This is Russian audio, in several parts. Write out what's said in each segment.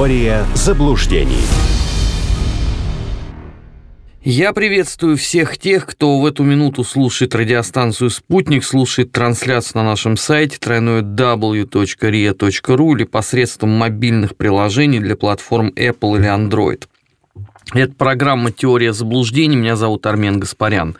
Теория заблуждений. Я приветствую всех тех, кто в эту минуту слушает радиостанцию «Спутник», слушает трансляцию на нашем сайте www.ria.ru или посредством мобильных приложений для платформ Apple или Android. Это программа «Теория заблуждений». Меня зовут Армен Гаспарян.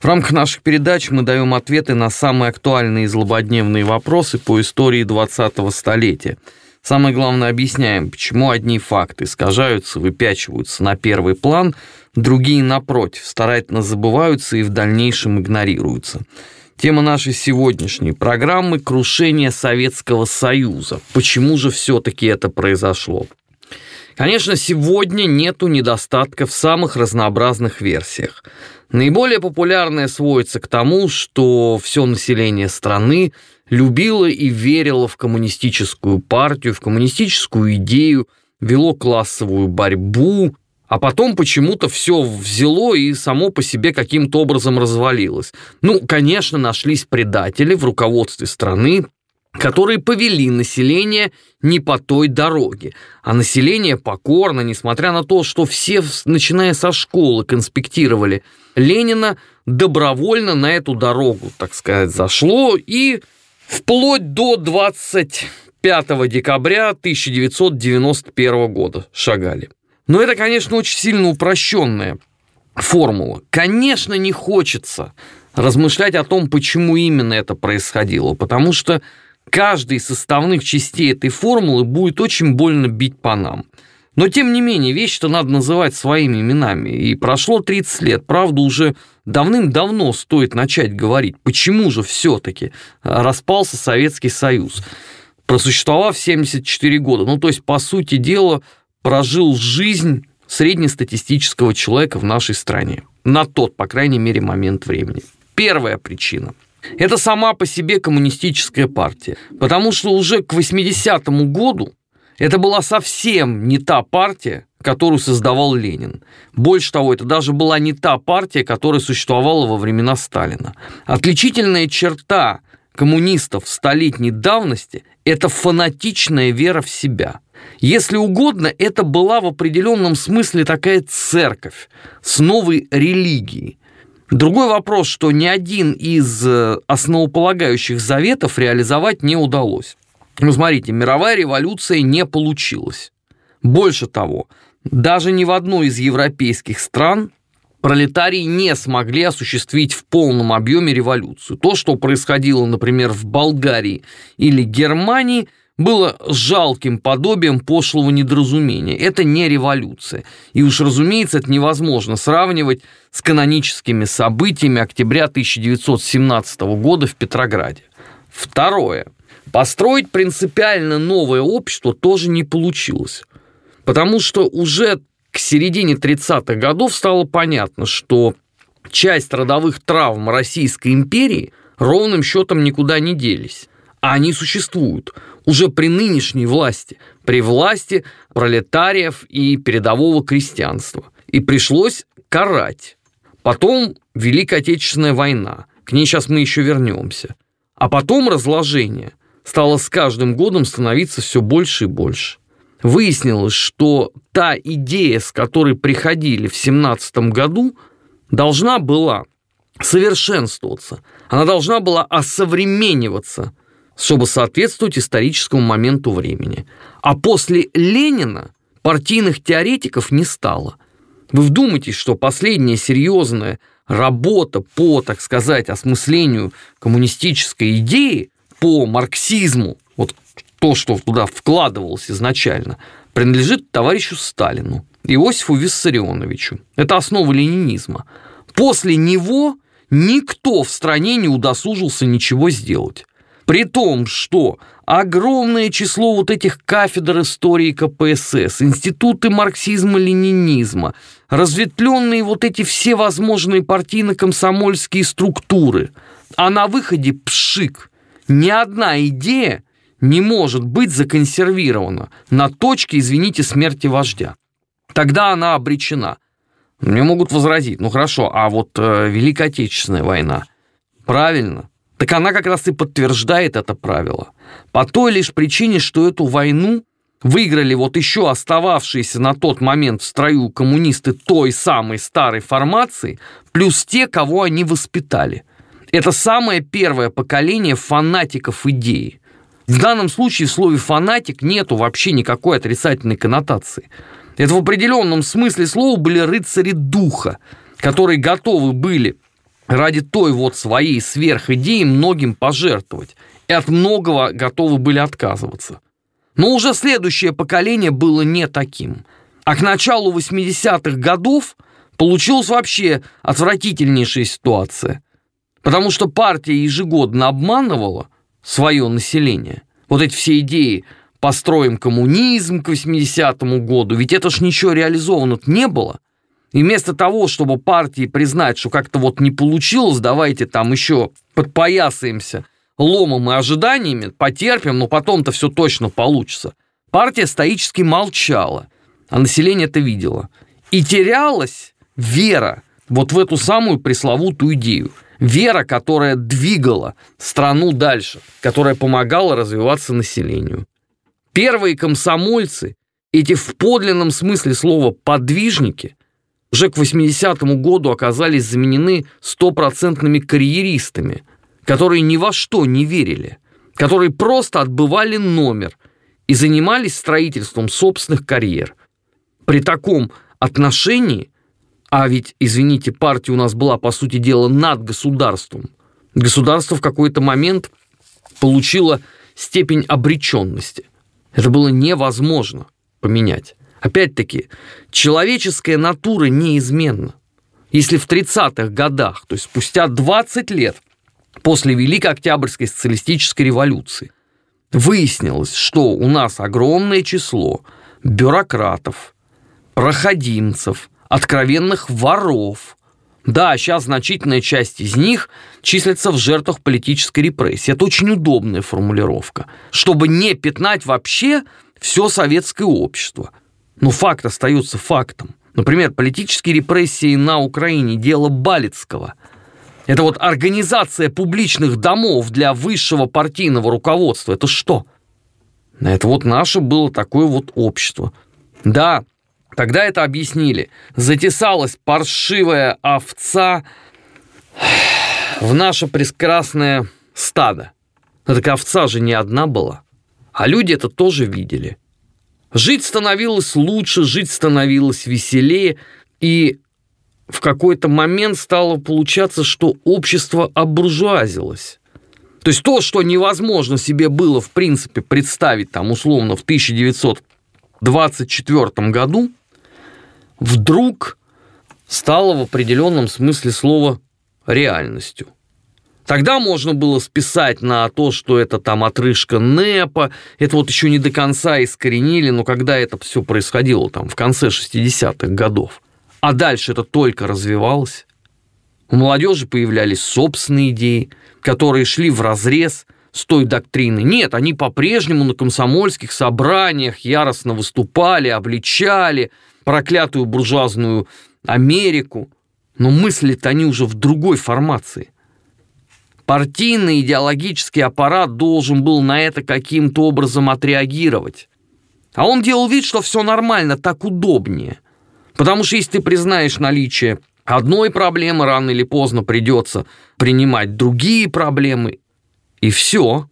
В рамках наших передач мы даем ответы на самые актуальные и злободневные вопросы по истории 20-го столетия. Самое главное, объясняем, почему одни факты искажаются, выпячиваются на первый план – другие, напротив, старательно забываются и в дальнейшем игнорируются. Тема нашей сегодняшней программы – крушение Советского Союза. Почему же все-таки это произошло? Конечно, сегодня нету недостатков в самых разнообразных версиях. Наиболее популярная сводится к тому, что все население страны любило и верило в коммунистическую партию, в коммунистическую идею, вело классовую борьбу, а потом почему-то все взяло и само по себе каким-то образом развалилось. Ну, конечно, нашлись предатели в руководстве страны, которые повели население не по той дороге. А население покорно, несмотря на то, что все, начиная со школы, конспектировали Ленина, добровольно на эту дорогу, так сказать, зашло и вплоть до 25 декабря 1991 года шагали. Но это, конечно, очень сильно упрощенная формула. Конечно, не хочется размышлять о том, почему именно это происходило, потому что каждый из составных частей этой формулы будет очень больно бить по нам. Но, тем не менее, вещи-то надо называть своими именами. И прошло 30 лет, правда, уже давным-давно стоит начать говорить, почему же все-таки распался Советский Союз, просуществовав 74 года. Ну, то есть, по сути дела, прожил жизнь среднестатистического человека в нашей стране. На тот, по крайней мере, момент времени. Первая причина – это сама по себе коммунистическая партия. Потому что уже к 80-му году это была совсем не та партия, которую создавал Ленин. Больше того, это даже была не та партия, которая существовала во времена Сталина. Отличительная черта коммунистов столетней давности – это фанатичная вера в себя – если угодно, это была в определенном смысле такая церковь с новой религией. Другой вопрос, что ни один из э, основополагающих заветов реализовать не удалось. Ну, смотрите, мировая революция не получилась. Больше того, даже ни в одной из европейских стран пролетарии не смогли осуществить в полном объеме революцию. То, что происходило, например, в Болгарии или Германии – было жалким подобием пошлого недоразумения. Это не революция. И уж, разумеется, это невозможно сравнивать с каноническими событиями октября 1917 года в Петрограде. Второе. Построить принципиально новое общество тоже не получилось. Потому что уже к середине 30-х годов стало понятно, что часть родовых травм Российской империи ровным счетом никуда не делись. А они существуют уже при нынешней власти, при власти пролетариев и передового крестьянства. И пришлось карать. Потом Великая Отечественная война. К ней сейчас мы еще вернемся. А потом разложение стало с каждым годом становиться все больше и больше. Выяснилось, что та идея, с которой приходили в 17 году, должна была совершенствоваться. Она должна была осовремениваться чтобы соответствовать историческому моменту времени. А после Ленина партийных теоретиков не стало. Вы вдумайтесь, что последняя серьезная работа по, так сказать, осмыслению коммунистической идеи, по марксизму, вот то, что туда вкладывалось изначально, принадлежит товарищу Сталину, Иосифу Виссарионовичу. Это основа ленинизма. После него никто в стране не удосужился ничего сделать. При том, что огромное число вот этих кафедр истории КПСС, институты марксизма-ленинизма, разветвленные вот эти все возможные партийно-комсомольские структуры, а на выходе пшик. Ни одна идея не может быть законсервирована на точке, извините, смерти вождя. Тогда она обречена. Мне могут возразить, ну хорошо, а вот э, Великая Отечественная война, правильно, так она как раз и подтверждает это правило. По той лишь причине, что эту войну выиграли вот еще остававшиеся на тот момент в строю коммунисты той самой старой формации, плюс те, кого они воспитали. Это самое первое поколение фанатиков идеи. В данном случае в слове «фанатик» нету вообще никакой отрицательной коннотации. Это в определенном смысле слова были рыцари духа, которые готовы были ради той вот своей сверхидеи многим пожертвовать. И от многого готовы были отказываться. Но уже следующее поколение было не таким. А к началу 80-х годов получилась вообще отвратительнейшая ситуация. Потому что партия ежегодно обманывала свое население. Вот эти все идеи построим коммунизм к 80-му году, ведь это ж ничего реализовано не было. И вместо того, чтобы партии признать, что как-то вот не получилось, давайте там еще подпоясаемся ломом и ожиданиями, потерпим, но потом-то все точно получится. Партия стоически молчала, а население это видело. И терялась вера вот в эту самую пресловутую идею. Вера, которая двигала страну дальше, которая помогала развиваться населению. Первые комсомольцы, эти в подлинном смысле слова подвижники, уже к 80-му году оказались заменены стопроцентными карьеристами, которые ни во что не верили, которые просто отбывали номер и занимались строительством собственных карьер. При таком отношении, а ведь, извините, партия у нас была, по сути дела, над государством, государство в какой-то момент получило степень обреченности. Это было невозможно поменять. Опять-таки, человеческая натура неизменна. Если в 30-х годах, то есть спустя 20 лет после Великой Октябрьской социалистической революции, выяснилось, что у нас огромное число бюрократов, проходимцев, откровенных воров. Да, сейчас значительная часть из них числится в жертвах политической репрессии. Это очень удобная формулировка, чтобы не пятнать вообще все советское общество. Но факт остается фактом. Например, политические репрессии на Украине – дело Балицкого. Это вот организация публичных домов для высшего партийного руководства. Это что? Это вот наше было такое вот общество. Да, тогда это объяснили. Затесалась паршивая овца в наше прекрасное стадо. Но так овца же не одна была. А люди это тоже видели. Жить становилось лучше, жить становилось веселее, и в какой-то момент стало получаться, что общество обуржуазилось. То есть то, что невозможно себе было, в принципе, представить там условно в 1924 году, вдруг стало в определенном смысле слова реальностью – Тогда можно было списать на то, что это там отрыжка НЭПа, это вот еще не до конца искоренили, но когда это все происходило там в конце 60-х годов. А дальше это только развивалось. У молодежи появлялись собственные идеи, которые шли в разрез с той доктриной. Нет, они по-прежнему на комсомольских собраниях яростно выступали, обличали проклятую буржуазную Америку, но мысли-то они уже в другой формации – Партийный идеологический аппарат должен был на это каким-то образом отреагировать. А он делал вид, что все нормально, так удобнее. Потому что если ты признаешь наличие одной проблемы, рано или поздно придется принимать другие проблемы, и все.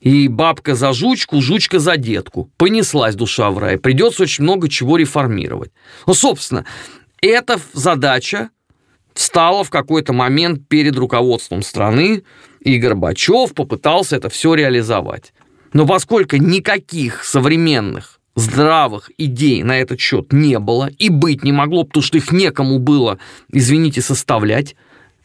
И бабка за жучку, жучка за детку. Понеслась душа в рай. Придется очень много чего реформировать. Ну, собственно, эта задача стало в какой-то момент перед руководством страны, и Горбачев попытался это все реализовать. Но поскольку никаких современных здравых идей на этот счет не было и быть не могло, потому что их некому было, извините, составлять,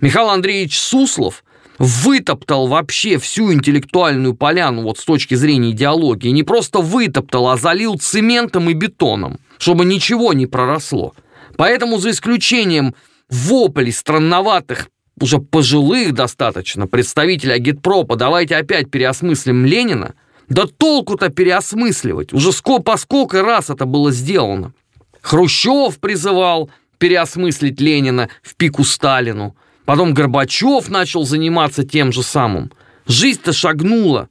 Михаил Андреевич Суслов вытоптал вообще всю интеллектуальную поляну вот с точки зрения идеологии. Не просто вытоптал, а залил цементом и бетоном, чтобы ничего не проросло. Поэтому за исключением вопли странноватых, уже пожилых достаточно, представителей агитпропа, давайте опять переосмыслим Ленина, да толку-то переосмысливать, уже ско по сколько раз это было сделано. Хрущев призывал переосмыслить Ленина в пику Сталину, потом Горбачев начал заниматься тем же самым. Жизнь-то шагнула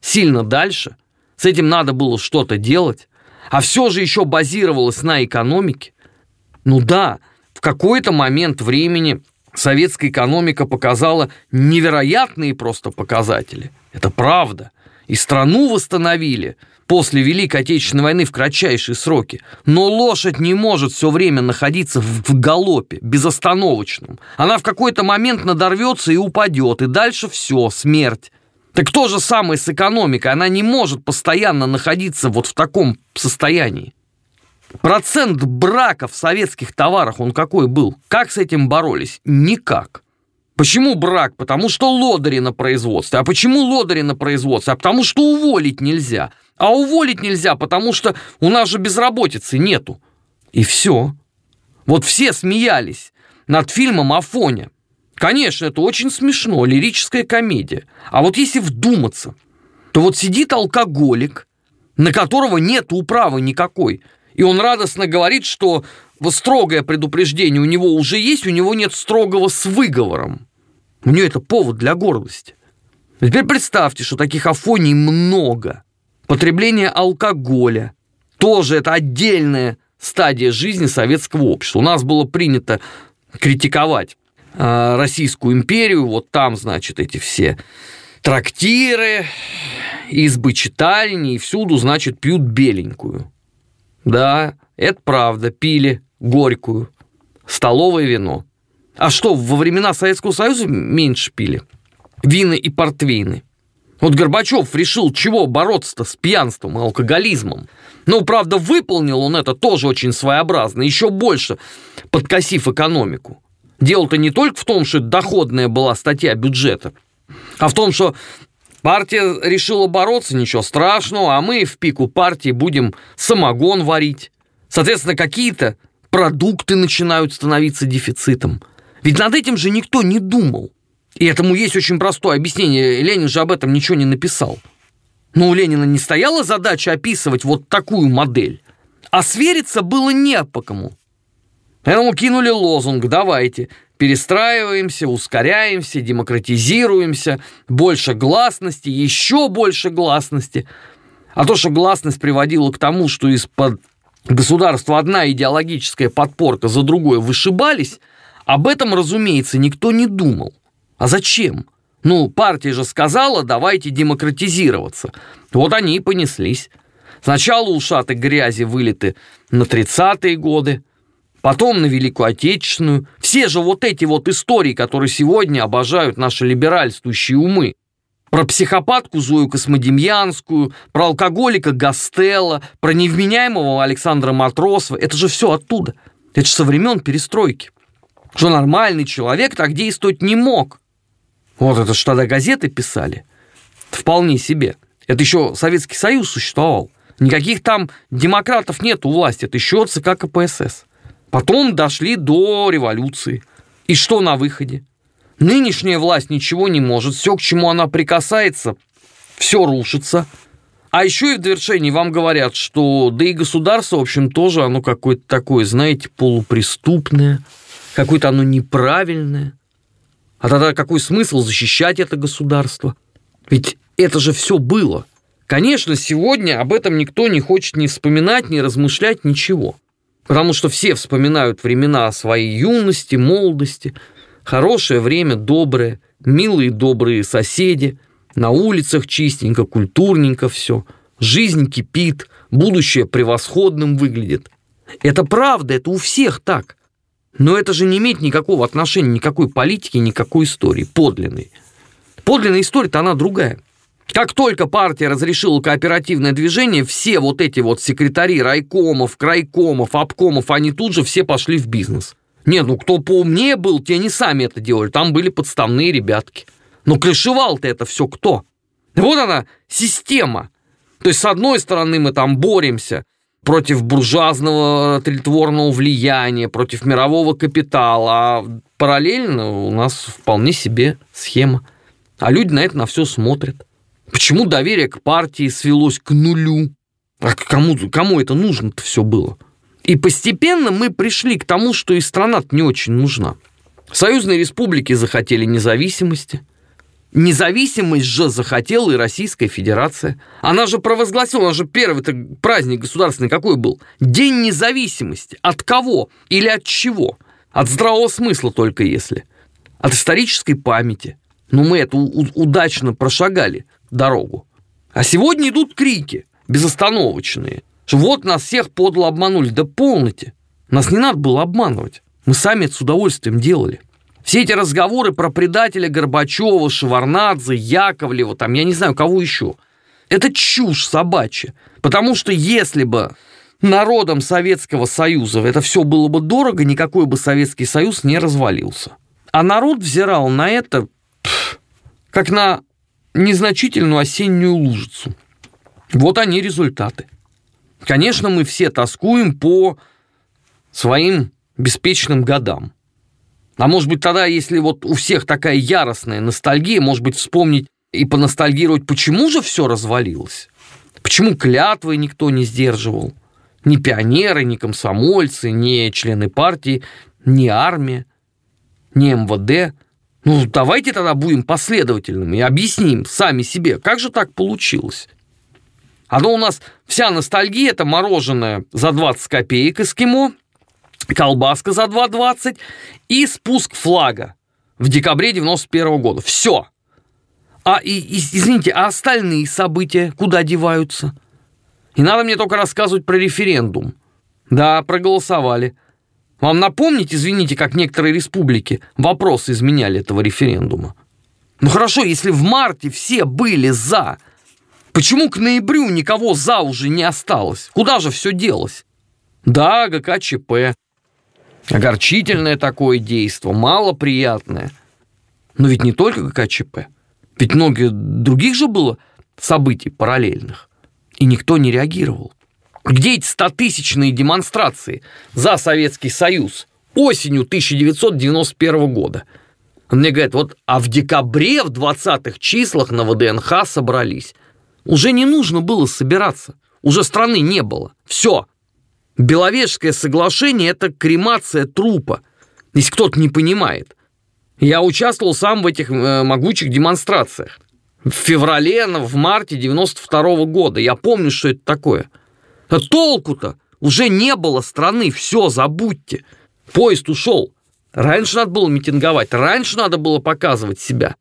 сильно дальше. С этим надо было что-то делать. А все же еще базировалось на экономике. Ну да, в какой-то момент времени советская экономика показала невероятные просто показатели. Это правда. И страну восстановили после Великой Отечественной войны в кратчайшие сроки. Но лошадь не может все время находиться в галопе, безостановочном. Она в какой-то момент надорвется и упадет, и дальше все, смерть. Так то же самое с экономикой. Она не может постоянно находиться вот в таком состоянии. Процент брака в советских товарах, он какой был? Как с этим боролись? Никак. Почему брак? Потому что лодыри на производстве. А почему лодыри на производстве? А потому что уволить нельзя. А уволить нельзя, потому что у нас же безработицы нету. И все. Вот все смеялись над фильмом «Афоня». Конечно, это очень смешно, лирическая комедия. А вот если вдуматься, то вот сидит алкоголик, на которого нет управы никакой, и он радостно говорит, что строгое предупреждение у него уже есть, у него нет строгого с выговором. У нее это повод для гордости. Теперь представьте, что таких афоний много. Потребление алкоголя тоже это отдельная стадия жизни советского общества. У нас было принято критиковать э, Российскую империю, вот там, значит, эти все трактиры, избы читальни, и всюду, значит, пьют беленькую. Да, это правда, пили горькую, столовое вино. А что, во времена Советского Союза меньше пили? Вины и портвейны. Вот Горбачев решил, чего бороться-то с пьянством и алкоголизмом. Ну, правда, выполнил он это тоже очень своеобразно, еще больше подкосив экономику. Дело-то не только в том, что доходная была статья бюджета, а в том, что партия решила бороться, ничего страшного, а мы в пику партии будем самогон варить. Соответственно, какие-то продукты начинают становиться дефицитом. Ведь над этим же никто не думал. И этому есть очень простое объяснение. Ленин же об этом ничего не написал. Но у Ленина не стояла задача описывать вот такую модель. А свериться было не по кому. Поэтому кинули лозунг «давайте». Перестраиваемся, ускоряемся, демократизируемся, больше гласности, еще больше гласности. А то, что гласность приводила к тому, что из-под государства одна идеологическая подпорка за другой вышибались, об этом, разумеется, никто не думал. А зачем? Ну, партия же сказала, давайте демократизироваться. Вот они и понеслись. Сначала ушаты грязи вылиты на 30-е годы, потом на Великую Отечественную. Все же вот эти вот истории, которые сегодня обожают наши либеральствующие умы. Про психопатку Зою Космодемьянскую, про алкоголика Гастелла, про невменяемого Александра Матросова. Это же все оттуда. Это же со времен перестройки. Что нормальный человек так действовать не мог. Вот это что тогда газеты писали. Вполне себе. Это еще Советский Союз существовал. Никаких там демократов нет у власти. Это еще ЦК КПСС. Потом дошли до революции. И что на выходе? Нынешняя власть ничего не может. Все, к чему она прикасается, все рушится. А еще и в довершении вам говорят, что да и государство, в общем, тоже оно какое-то такое, знаете, полупреступное, какое-то оно неправильное. А тогда какой смысл защищать это государство? Ведь это же все было. Конечно, сегодня об этом никто не хочет ни вспоминать, ни размышлять, ничего. Потому что все вспоминают времена своей юности, молодости, хорошее время, доброе, милые добрые соседи, на улицах чистенько, культурненько все, жизнь кипит, будущее превосходным выглядит. Это правда, это у всех так – но это же не имеет никакого отношения, никакой политики, никакой истории, подлинной. Подлинная история-то она другая. Как только партия разрешила кооперативное движение, все вот эти вот секретари райкомов, крайкомов, обкомов, они тут же все пошли в бизнес. Нет, ну кто поумнее был, те не сами это делали, там были подставные ребятки. Но крышевал-то это все кто? Вот она, система. То есть, с одной стороны, мы там боремся против буржуазного тлетворного влияния, против мирового капитала, а параллельно у нас вполне себе схема. А люди на это на все смотрят. Почему доверие к партии свелось к нулю? А кому, кому это нужно-то все было? И постепенно мы пришли к тому, что и страна не очень нужна. Союзные республики захотели независимости. Независимость же захотела и Российская Федерация. Она же провозгласила, она же первый праздник государственный какой был? День независимости. От кого или от чего? От здравого смысла только если. От исторической памяти. Ну, мы это удачно прошагали дорогу. А сегодня идут крики безостановочные. Что вот нас всех подло обманули. Да полноте. Нас не надо было обманывать. Мы сами это с удовольствием делали. Все эти разговоры про предателя Горбачева, Шеварнадзе, Яковлева, там, я не знаю, кого еще. Это чушь собачья. Потому что если бы народам Советского Союза это все было бы дорого, никакой бы Советский Союз не развалился. А народ взирал на это как на незначительную осеннюю лужицу. Вот они результаты. Конечно, мы все тоскуем по своим беспечным годам. А может быть тогда, если вот у всех такая яростная ностальгия, может быть вспомнить и поностальгировать, почему же все развалилось? Почему клятвы никто не сдерживал? Ни пионеры, ни комсомольцы, ни члены партии, ни армия, ни МВД. Ну, давайте тогда будем последовательными и объясним сами себе, как же так получилось. Оно у нас вся ностальгия – это мороженое за 20 копеек эскимо – колбаска за 2,20 и спуск флага в декабре 91 года. Все. А, и, и, извините, а остальные события куда деваются? И надо мне только рассказывать про референдум. Да, проголосовали. Вам напомнить, извините, как некоторые республики вопросы изменяли этого референдума? Ну хорошо, если в марте все были за, почему к ноябрю никого за уже не осталось? Куда же все делось? Да, ГКЧП. Огорчительное такое действо, малоприятное. Но ведь не только ГКЧП. Ведь много других же было событий параллельных. И никто не реагировал. Где эти стотысячные демонстрации за Советский Союз осенью 1991 года? Он мне говорит, вот, а в декабре, в 20-х числах на ВДНХ собрались. Уже не нужно было собираться. Уже страны не было. Все, Беловежское соглашение – это кремация трупа, если кто-то не понимает. Я участвовал сам в этих э, могучих демонстрациях. В феврале, в марте 92 -го года. Я помню, что это такое. А толку-то уже не было страны, все, забудьте. Поезд ушел. Раньше надо было митинговать, раньше надо было показывать себя.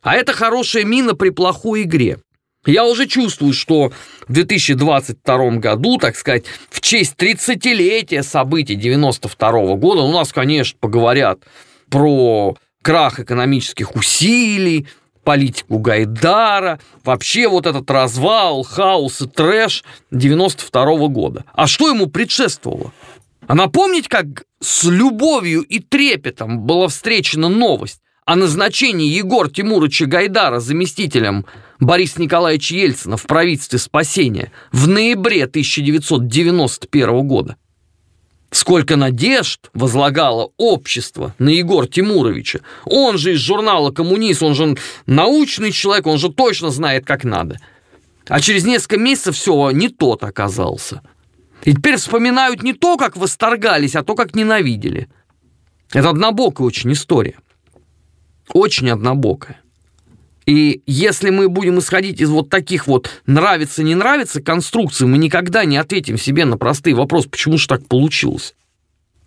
А это хорошая мина при плохой игре. Я уже чувствую, что в 2022 году, так сказать, в честь 30-летия событий 92 года у нас, конечно, поговорят про крах экономических усилий, политику Гайдара, вообще вот этот развал, хаос и трэш 92 года. А что ему предшествовало? А напомнить, как с любовью и трепетом была встречена новость о назначении Егора Тимуровича Гайдара заместителем Бориса Николаевича Ельцина в правительстве спасения в ноябре 1991 года. Сколько надежд возлагало общество на Егора Тимуровича. Он же из журнала «Коммунист», он же научный человек, он же точно знает, как надо. А через несколько месяцев все не тот оказался. И теперь вспоминают не то, как восторгались, а то, как ненавидели. Это однобокая очень история. Очень однобокая. И если мы будем исходить из вот таких вот нравится, не нравится конструкций, мы никогда не ответим себе на простые вопросы, почему же так получилось.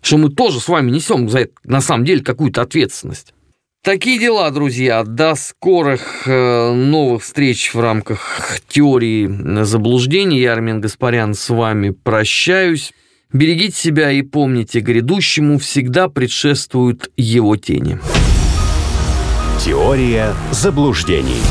Что мы тоже с вами несем за это на самом деле какую-то ответственность. Такие дела, друзья. До скорых э, новых встреч в рамках теории заблуждений. Я, Армен Гаспарян, с вами прощаюсь. Берегите себя и помните, грядущему всегда предшествуют его тени. Теория заблуждений.